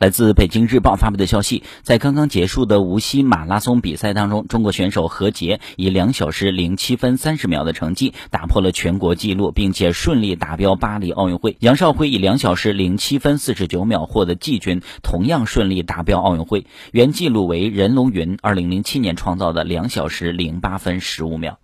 来自北京日报发布的消息在刚刚结束的无锡马拉松比赛当中中国选手何洁以两小时零七分三十秒的成绩打破了全国纪录并且顺利达标巴黎奥运会。杨少辉以两小时零七分四十九秒获得季军同样顺利达标奥运会。原纪录为任龙云二零零七年创造的两小时零八分十五秒。